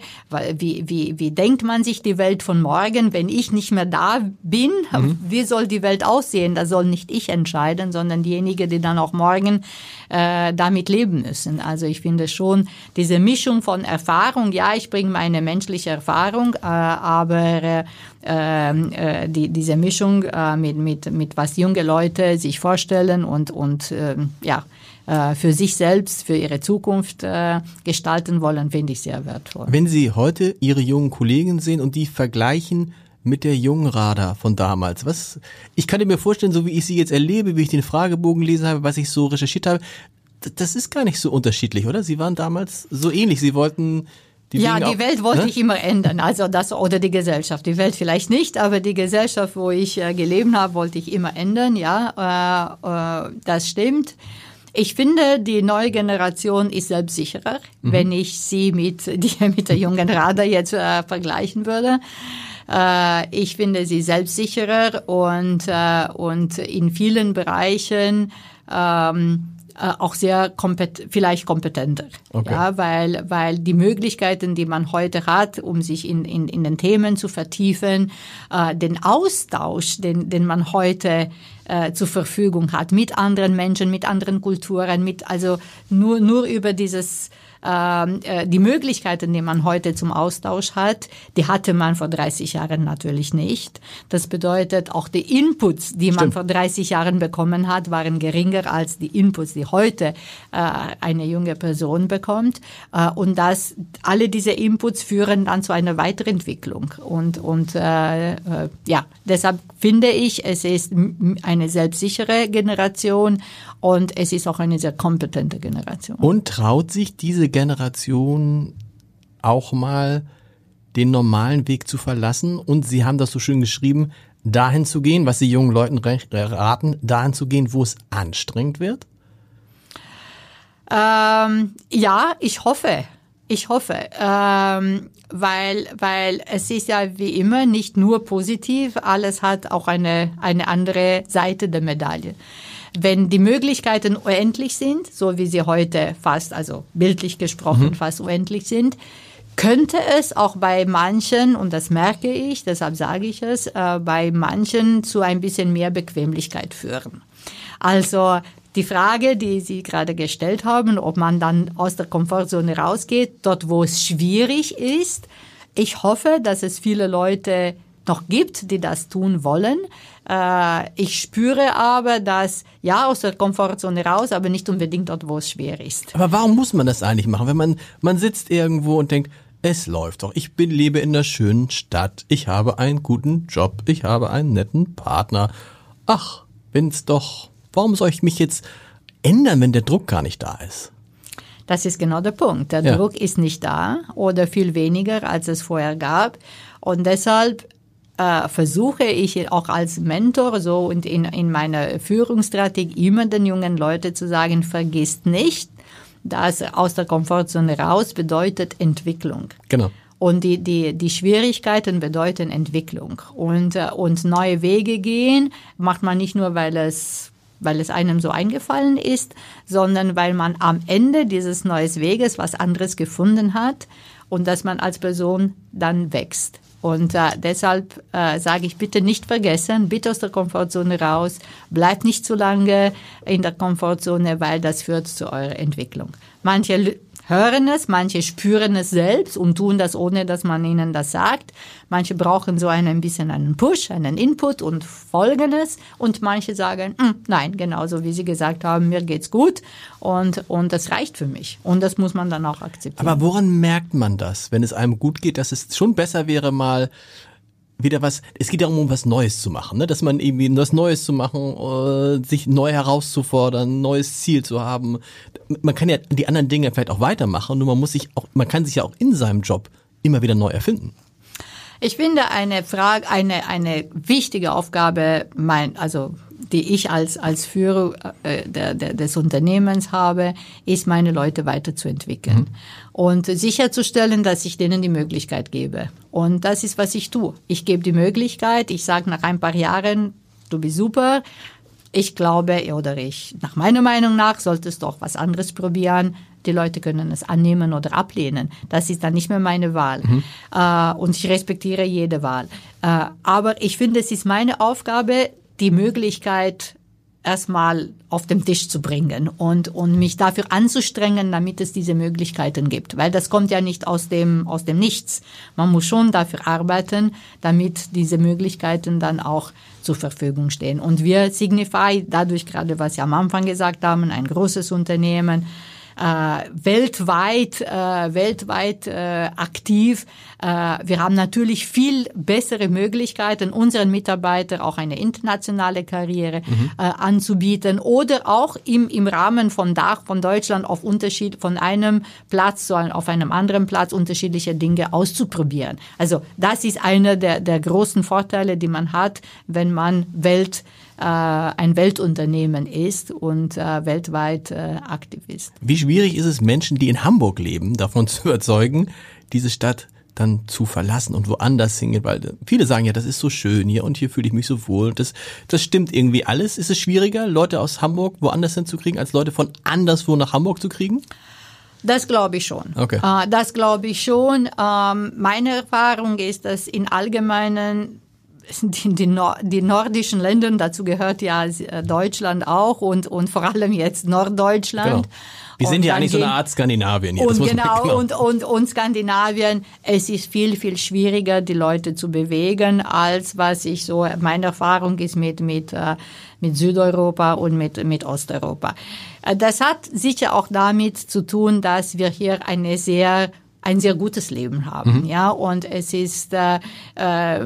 wie, wie, wie denkt man sich die Welt von morgen, wenn ich nicht mehr da bin, mhm. wie soll die Welt aussehen? Da soll nicht ich entscheiden, sondern diejenigen, die dann auch morgen äh, damit leben müssen. Also ich finde schon diese Mischung von Erfahrung, ja, ich bringe meine menschliche Erfahrung, äh, aber äh, äh, die, diese Mischung äh, mit, mit, mit was junge Leute sich vorstellen und, und äh, ja, für sich selbst, für ihre Zukunft gestalten wollen, finde ich sehr wertvoll. Wenn Sie heute Ihre jungen Kollegen sehen und die vergleichen mit der jungen Radar von damals? Was, ich kann mir vorstellen, so wie ich sie jetzt erlebe, wie ich den Fragebogen lesen habe, was ich so recherchiert habe, das ist gar nicht so unterschiedlich, oder? Sie waren damals so ähnlich. Sie wollten die ja, die auch, Welt wollte ne? ich immer ändern, also das oder die Gesellschaft. Die Welt vielleicht nicht, aber die Gesellschaft, wo ich äh, gelebt habe, wollte ich immer ändern. Ja, äh, äh, das stimmt. Ich finde, die neue Generation ist selbstsicherer, mhm. wenn ich sie mit, [LAUGHS] die, mit der jungen Radar jetzt äh, vergleichen würde. Äh, ich finde sie selbstsicherer und, äh, und in vielen Bereichen ähm, äh, auch sehr kompet vielleicht kompetenter. Okay. Ja, weil, weil die Möglichkeiten, die man heute hat, um sich in, in, in den Themen zu vertiefen, äh, den Austausch, den, den man heute äh, zur Verfügung hat mit anderen Menschen, mit anderen Kulturen, mit also nur, nur über dieses äh, die Möglichkeiten, die man heute zum Austausch hat, die hatte man vor 30 Jahren natürlich nicht. Das bedeutet, auch die Inputs, die man vor 30 Jahren bekommen hat, waren geringer als die Inputs, die heute äh, eine junge Person bekommt. Äh, und das, alle diese Inputs führen dann zu einer Weiterentwicklung. Und, und äh, äh, ja, deshalb finde ich, es ist eine selbstsichere Generation und es ist auch eine sehr kompetente Generation. Und traut sich diese Generation auch mal den normalen Weg zu verlassen? Und Sie haben das so schön geschrieben, dahin zu gehen, was Sie jungen Leuten raten, dahin zu gehen, wo es anstrengend wird? Ähm, ja, ich hoffe. Ich hoffe, ähm, weil, weil es ist ja wie immer nicht nur positiv, alles hat auch eine, eine andere Seite der Medaille. Wenn die Möglichkeiten unendlich sind, so wie sie heute fast, also bildlich gesprochen, mhm. fast unendlich sind, könnte es auch bei manchen, und das merke ich, deshalb sage ich es, äh, bei manchen zu ein bisschen mehr Bequemlichkeit führen. Also die Frage, die Sie gerade gestellt haben, ob man dann aus der Komfortzone rausgeht, dort wo es schwierig ist. Ich hoffe, dass es viele Leute noch gibt, die das tun wollen. Äh, ich spüre aber, dass ja aus der Komfortzone raus, aber nicht unbedingt dort, wo es schwer ist. Aber warum muss man das eigentlich machen? Wenn man man sitzt irgendwo und denkt, es läuft doch. Ich bin lebe in der schönen Stadt. Ich habe einen guten Job. Ich habe einen netten Partner. Ach, wenn's doch Warum soll ich mich jetzt ändern, wenn der Druck gar nicht da ist? Das ist genau der Punkt. Der ja. Druck ist nicht da oder viel weniger, als es vorher gab. Und deshalb äh, versuche ich auch als Mentor so und in, in meiner Führungsstrategie immer den jungen Leuten zu sagen, vergisst nicht, dass aus der Komfortzone raus bedeutet Entwicklung. Genau. Und die, die, die Schwierigkeiten bedeuten Entwicklung. Und, äh, und neue Wege gehen macht man nicht nur, weil es weil es einem so eingefallen ist, sondern weil man am Ende dieses neuen Weges was anderes gefunden hat und dass man als Person dann wächst. Und äh, deshalb äh, sage ich bitte nicht vergessen, bitte aus der Komfortzone raus, bleibt nicht zu lange in der Komfortzone, weil das führt zu eurer Entwicklung. Manche hören es, manche spüren es selbst und tun das, ohne dass man ihnen das sagt. Manche brauchen so ein bisschen einen Push, einen Input und folgen es. Und manche sagen, hm, nein, genauso wie sie gesagt haben, mir geht's gut und, und das reicht für mich. Und das muss man dann auch akzeptieren. Aber woran merkt man das, wenn es einem gut geht, dass es schon besser wäre, mal wieder was, es geht darum, um was Neues zu machen, ne? dass man irgendwie was Neues zu machen, äh, sich neu herauszufordern, neues Ziel zu haben. Man kann ja die anderen Dinge vielleicht auch weitermachen, nur man muss sich auch, man kann sich ja auch in seinem Job immer wieder neu erfinden. Ich finde eine Frage, eine, eine wichtige Aufgabe, mein, also die ich als, als Führer äh, der, der, des Unternehmens habe, ist, meine Leute weiterzuentwickeln mhm. Und sicherzustellen, dass ich denen die Möglichkeit gebe. Und das ist, was ich tue. Ich gebe die Möglichkeit, ich sage nach ein paar Jahren, du bist super, ich glaube oder ich, nach meiner Meinung nach, solltest du auch was anderes probieren. Die Leute können es annehmen oder ablehnen. Das ist dann nicht mehr meine Wahl. Mhm. Äh, und ich respektiere jede Wahl. Äh, aber ich finde, es ist meine Aufgabe, die Möglichkeit erstmal auf den Tisch zu bringen und, und mich dafür anzustrengen, damit es diese Möglichkeiten gibt. Weil das kommt ja nicht aus dem, aus dem Nichts. Man muss schon dafür arbeiten, damit diese Möglichkeiten dann auch zur Verfügung stehen. Und wir Signify, dadurch gerade, was Sie am Anfang gesagt haben, ein großes Unternehmen, äh, weltweit, äh, weltweit äh, aktiv. Äh, wir haben natürlich viel bessere Möglichkeiten, unseren Mitarbeitern auch eine internationale Karriere mhm. äh, anzubieten oder auch im, im Rahmen von Dach von Deutschland auf Unterschied von einem Platz zu einem, auf einem anderen Platz unterschiedliche Dinge auszuprobieren. Also das ist einer der, der großen Vorteile, die man hat, wenn man Welt ein Weltunternehmen ist und äh, weltweit äh, aktiv ist. Wie schwierig ist es, Menschen, die in Hamburg leben, davon [LAUGHS] zu überzeugen, diese Stadt dann zu verlassen und woanders hingehen, weil viele sagen ja, das ist so schön hier und hier fühle ich mich so wohl. Das, das stimmt irgendwie alles. Ist es schwieriger, Leute aus Hamburg woanders hinzukriegen, als Leute von anderswo nach Hamburg zu kriegen? Das glaube ich schon. Okay. Das glaube ich schon. Ähm, meine Erfahrung ist, dass in allgemeinen [LAUGHS] die, die, Nor die nordischen Länder, dazu gehört ja äh, Deutschland auch und, und vor allem jetzt Norddeutschland. Genau. Wir sind ja eigentlich so eine Art Skandinavien hier. Und genau, genau, Und, und, und Skandinavien, es ist viel, viel schwieriger, die Leute zu bewegen, als was ich so, meine Erfahrung ist mit, mit, äh, mit Südeuropa und mit, mit Osteuropa. Äh, das hat sicher auch damit zu tun, dass wir hier eine sehr ein sehr gutes Leben haben, mhm. ja. Und es ist, äh, äh,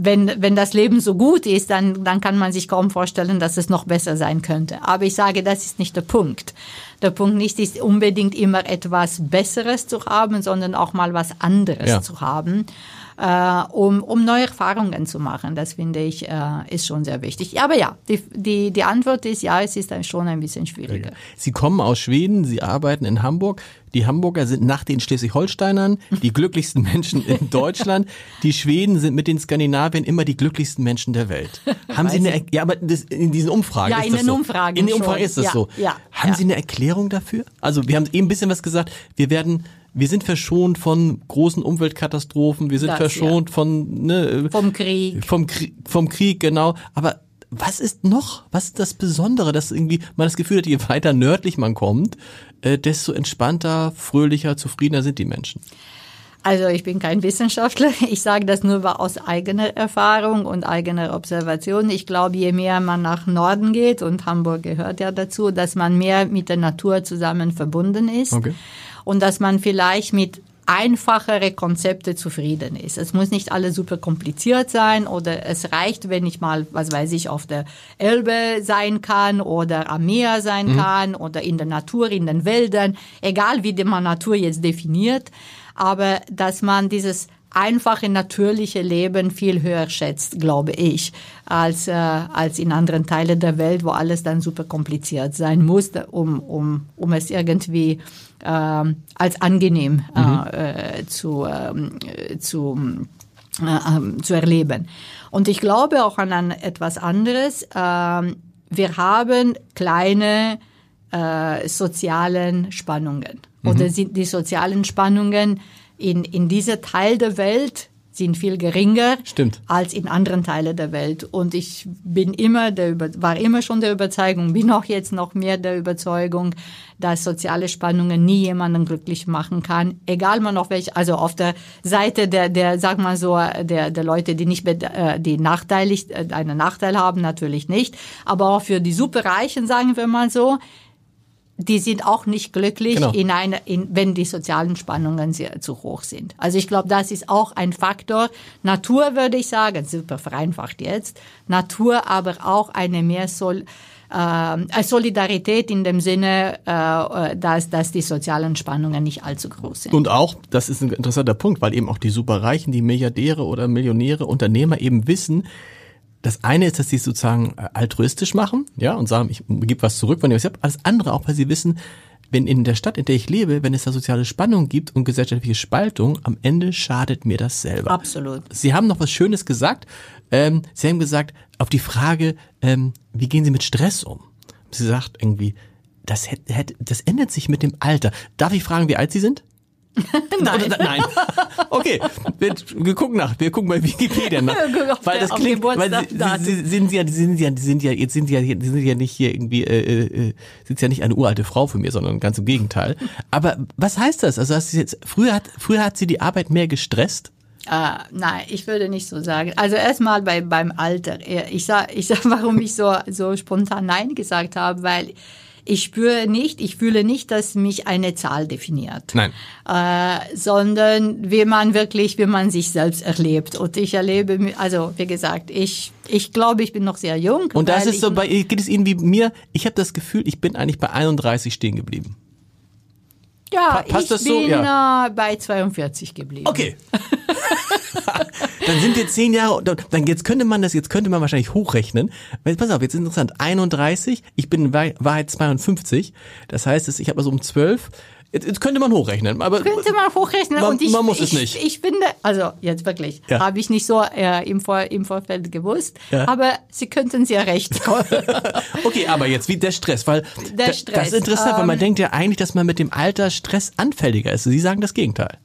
wenn wenn das Leben so gut ist, dann dann kann man sich kaum vorstellen, dass es noch besser sein könnte. Aber ich sage, das ist nicht der Punkt. Der Punkt nicht ist unbedingt immer etwas Besseres zu haben, sondern auch mal was anderes ja. zu haben äh, um, um neue Erfahrungen zu machen. Das finde ich äh, ist schon sehr wichtig. Aber ja, die, die, die Antwort ist ja, es ist dann schon ein bisschen schwieriger. Sie kommen aus Schweden, Sie arbeiten in Hamburg. Die Hamburger sind nach den Schleswig-Holsteinern die glücklichsten Menschen in [LAUGHS] Deutschland. Die Schweden sind mit den Skandinaviern immer die glücklichsten Menschen der Welt. Haben Sie eine, ja, aber das, in diesen Umfragen ja, ist das in den so. Umfragen in den Umfragen ist das ja, so. Ja, haben ja. Sie eine Erklärung dafür? Also wir haben eben ein bisschen was gesagt. Wir werden wir sind verschont von großen Umweltkatastrophen, wir sind das, verschont ja. von ne, vom Krieg. Vom Krieg, vom Krieg, genau. Aber was ist noch? Was ist das Besondere, dass irgendwie man das Gefühl hat, je weiter nördlich man kommt, äh, desto entspannter, fröhlicher, zufriedener sind die Menschen? Also ich bin kein Wissenschaftler. [LAUGHS] Ich sage das nur aus eigener Erfahrung und eigener Observation. Ich glaube, je mehr man nach Norden geht, und Hamburg gehört ja dazu, dass man mehr mit der Natur zusammen verbunden ist. Okay und dass man vielleicht mit einfachere Konzepte zufrieden ist. Es muss nicht alles super kompliziert sein oder es reicht, wenn ich mal, was weiß ich, auf der Elbe sein kann oder am Meer sein mhm. kann oder in der Natur, in den Wäldern, egal wie man Natur jetzt definiert, aber dass man dieses einfache, natürliche Leben viel höher schätzt, glaube ich, als, äh, als in anderen Teilen der Welt, wo alles dann super kompliziert sein muss, um, um, um es irgendwie äh, als angenehm äh, mhm. äh, zu, ähm, äh, zu, äh, zu erleben. Und ich glaube auch an, an etwas anderes. Äh, wir haben kleine äh, sozialen Spannungen. Mhm. Oder sind die sozialen Spannungen in, in dieser Teil der Welt sind viel geringer Stimmt. als in anderen Teilen der Welt. Und ich bin immer der, war immer schon der Überzeugung, bin auch jetzt noch mehr der Überzeugung, dass soziale Spannungen nie jemanden glücklich machen kann, egal man auf welche, also auf der Seite der, der, sag mal so, der, der Leute, die nicht, äh, die nachteilig, äh, einen Nachteil haben, natürlich nicht, aber auch für die Superreichen, sagen wir mal so, die sind auch nicht glücklich, genau. in eine, in, wenn die sozialen Spannungen sehr zu hoch sind. Also ich glaube, das ist auch ein Faktor. Natur würde ich sagen, super vereinfacht jetzt. Natur, aber auch eine mehr Sol, äh, Solidarität in dem Sinne, äh, dass, dass die sozialen Spannungen nicht allzu groß sind. Und auch, das ist ein interessanter Punkt, weil eben auch die Superreichen, die Milliardäre oder Millionäre, Unternehmer eben wissen, das eine ist, dass sie es sozusagen äh, altruistisch machen, ja, und sagen, ich gebe was zurück, wenn ihr was habt. Alles andere auch, weil sie wissen, wenn in der Stadt, in der ich lebe, wenn es da soziale Spannung gibt und gesellschaftliche Spaltung, am Ende schadet mir das selber. Absolut. Sie haben noch was Schönes gesagt. Ähm, Sie haben gesagt, auf die Frage, ähm, wie gehen Sie mit Stress um? Sie sagt irgendwie, das, hätte, das ändert sich mit dem Alter. Darf ich fragen, wie alt Sie sind? [LAUGHS] nein. Oder, nein. Okay, wir, wir, gucken nach, wir gucken bei Wikipedia nach. [LAUGHS] weil das klingt, weil sie, sie, sind ja, sind ja, sind ja, jetzt sind ja, sind ja nicht hier irgendwie, äh, äh, sind ja nicht eine uralte Frau für mir, sondern ganz im Gegenteil. Aber was heißt das? Also hast du jetzt, früher hat, früher hat sie die Arbeit mehr gestresst? Uh, nein, ich würde nicht so sagen. Also erstmal bei, beim Alter. Ich sag, ich sag, warum ich so, so spontan Nein gesagt habe, weil ich spüre nicht, ich fühle nicht, dass mich eine Zahl definiert. Nein. Äh, sondern wie man wirklich, wie man sich selbst erlebt. Und ich erlebe, also wie gesagt, ich, ich glaube, ich bin noch sehr jung. Und das ist so, bei, geht es Ihnen wie mir? Ich habe das Gefühl, ich bin eigentlich bei 31 stehen geblieben. Ja, pa ich bin so? ja. Äh, bei 42 geblieben. Okay. [LAUGHS] dann sind wir zehn Jahre, dann jetzt könnte man das, jetzt könnte man wahrscheinlich hochrechnen. Pass auf, jetzt ist interessant, 31, ich bin in Wahrheit 52, das heißt, ich habe also um 12, Jetzt, jetzt könnte man hochrechnen. Aber könnte man hochrechnen. Man, und ich, man muss ich, es nicht. Ich finde, also jetzt wirklich, ja. habe ich nicht so äh, im, Vor, im Vorfeld gewusst, ja. aber Sie könnten ja recht. [LAUGHS] okay, aber jetzt wie der Stress, weil der Stress, das ist interessant, ähm, weil man ähm, denkt ja eigentlich, dass man mit dem Alter Stress anfälliger ist. Sie sagen das Gegenteil.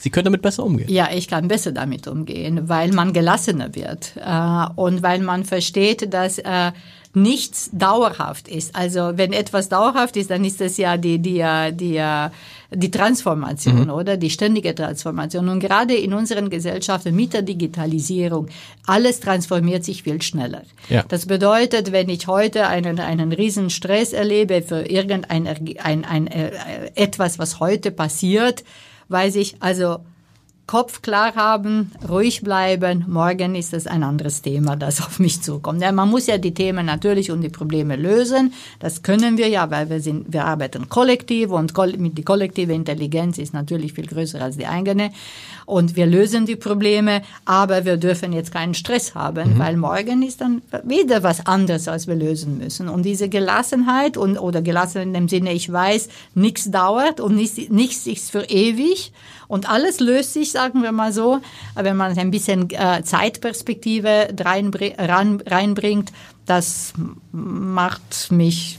Sie können damit besser umgehen. Ja, ich kann besser damit umgehen, weil man gelassener wird äh, und weil man versteht, dass äh, nichts dauerhaft ist. Also wenn etwas dauerhaft ist, dann ist es ja die die die die Transformation mhm. oder die ständige Transformation. Und gerade in unseren Gesellschaften mit der Digitalisierung alles transformiert sich viel schneller. Ja. Das bedeutet, wenn ich heute einen einen riesen Stress erlebe für irgendein ein, ein, äh, etwas, was heute passiert weiß ich, also Kopf klar haben, ruhig bleiben. Morgen ist es ein anderes Thema, das auf mich zukommt. Ja, man muss ja die Themen natürlich und die Probleme lösen. Das können wir ja, weil wir sind, wir arbeiten kollektiv und die kollektive Intelligenz ist natürlich viel größer als die eigene. Und wir lösen die Probleme, aber wir dürfen jetzt keinen Stress haben, mhm. weil morgen ist dann wieder was anderes, was wir lösen müssen. Und diese Gelassenheit und, oder gelassen in dem Sinne, ich weiß, nichts dauert und nichts, nichts ist für ewig und alles löst sich, sagen wir mal so, wenn man ein bisschen äh, Zeitperspektive reinbringt, das macht mich,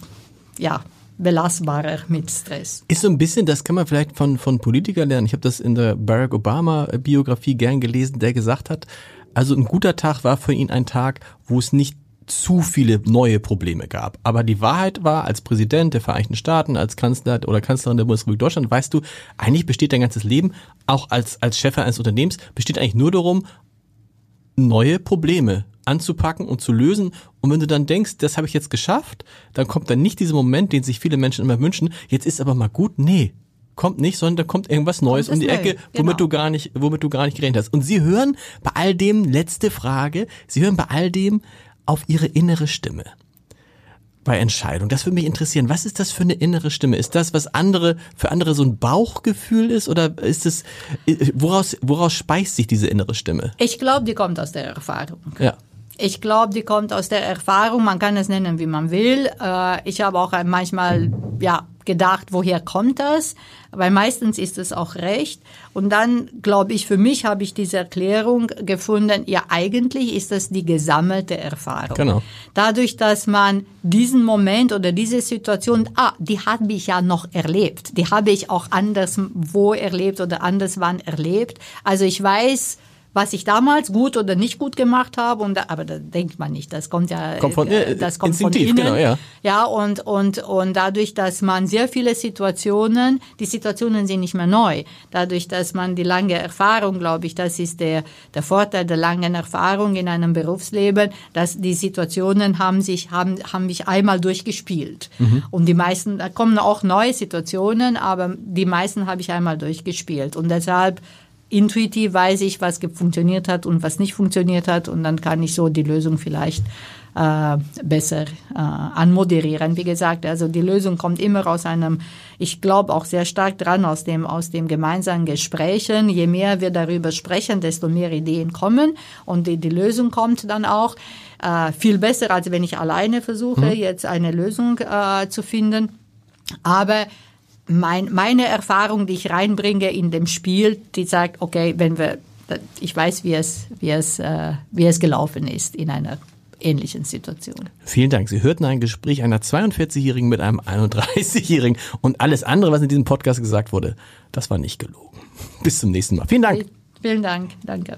ja, belastbarer mit Stress. Ist so ein bisschen, das kann man vielleicht von, von Politikern lernen. Ich habe das in der Barack Obama-Biografie gern gelesen, der gesagt hat, also ein guter Tag war für ihn ein Tag, wo es nicht zu viele neue Probleme gab. Aber die Wahrheit war, als Präsident der Vereinigten Staaten, als Kanzler oder Kanzlerin der Bundesrepublik Deutschland, weißt du, eigentlich besteht dein ganzes Leben, auch als, als Chef eines Unternehmens, besteht eigentlich nur darum, neue Probleme anzupacken und zu lösen. Und wenn du dann denkst, das habe ich jetzt geschafft, dann kommt dann nicht dieser Moment, den sich viele Menschen immer wünschen, jetzt ist aber mal gut. Nee, kommt nicht, sondern da kommt irgendwas Neues um die Ecke, womit genau. du gar nicht, womit du gar nicht gerechnet hast. Und sie hören bei all dem, letzte Frage, sie hören bei all dem auf ihre innere Stimme bei Entscheidungen. Das würde mich interessieren. Was ist das für eine innere Stimme? Ist das, was andere, für andere so ein Bauchgefühl ist oder ist es, woraus, woraus speist sich diese innere Stimme? Ich glaube, die kommt aus der Erfahrung. Ja. Ich glaube, die kommt aus der Erfahrung. Man kann es nennen, wie man will. Äh, ich habe auch manchmal, ja, gedacht, woher kommt das? Weil meistens ist es auch recht. Und dann, glaube ich, für mich habe ich diese Erklärung gefunden, ja, eigentlich ist das die gesammelte Erfahrung. Genau. Dadurch, dass man diesen Moment oder diese Situation, ah, die habe ich ja noch erlebt. Die habe ich auch anderswo erlebt oder anderswann erlebt. Also ich weiß, was ich damals gut oder nicht gut gemacht habe und da, aber da denkt man nicht, das kommt ja kommt von, äh, das kommt von innen. Genau, ja. ja und und und dadurch, dass man sehr viele Situationen, die Situationen sind nicht mehr neu, dadurch, dass man die lange Erfahrung, glaube ich, das ist der der Vorteil der langen Erfahrung in einem Berufsleben, dass die Situationen haben sich haben haben mich einmal durchgespielt mhm. und die meisten da kommen auch neue Situationen, aber die meisten habe ich einmal durchgespielt und deshalb intuitiv weiß ich, was funktioniert hat und was nicht funktioniert hat und dann kann ich so die Lösung vielleicht äh, besser äh, anmoderieren. Wie gesagt, also die Lösung kommt immer aus einem, ich glaube auch sehr stark dran aus dem aus dem gemeinsamen Gesprächen. Je mehr wir darüber sprechen, desto mehr Ideen kommen und die, die Lösung kommt dann auch äh, viel besser, als wenn ich alleine versuche, mhm. jetzt eine Lösung äh, zu finden. Aber mein, meine Erfahrung, die ich reinbringe in dem Spiel, die sagt, okay, wenn wir, ich weiß, wie es, wie es, äh, wie es gelaufen ist in einer ähnlichen Situation. Vielen Dank. Sie hörten ein Gespräch einer 42-Jährigen mit einem 31-Jährigen und alles andere, was in diesem Podcast gesagt wurde, das war nicht gelogen. Bis zum nächsten Mal. Vielen Dank. Vielen Dank. Danke.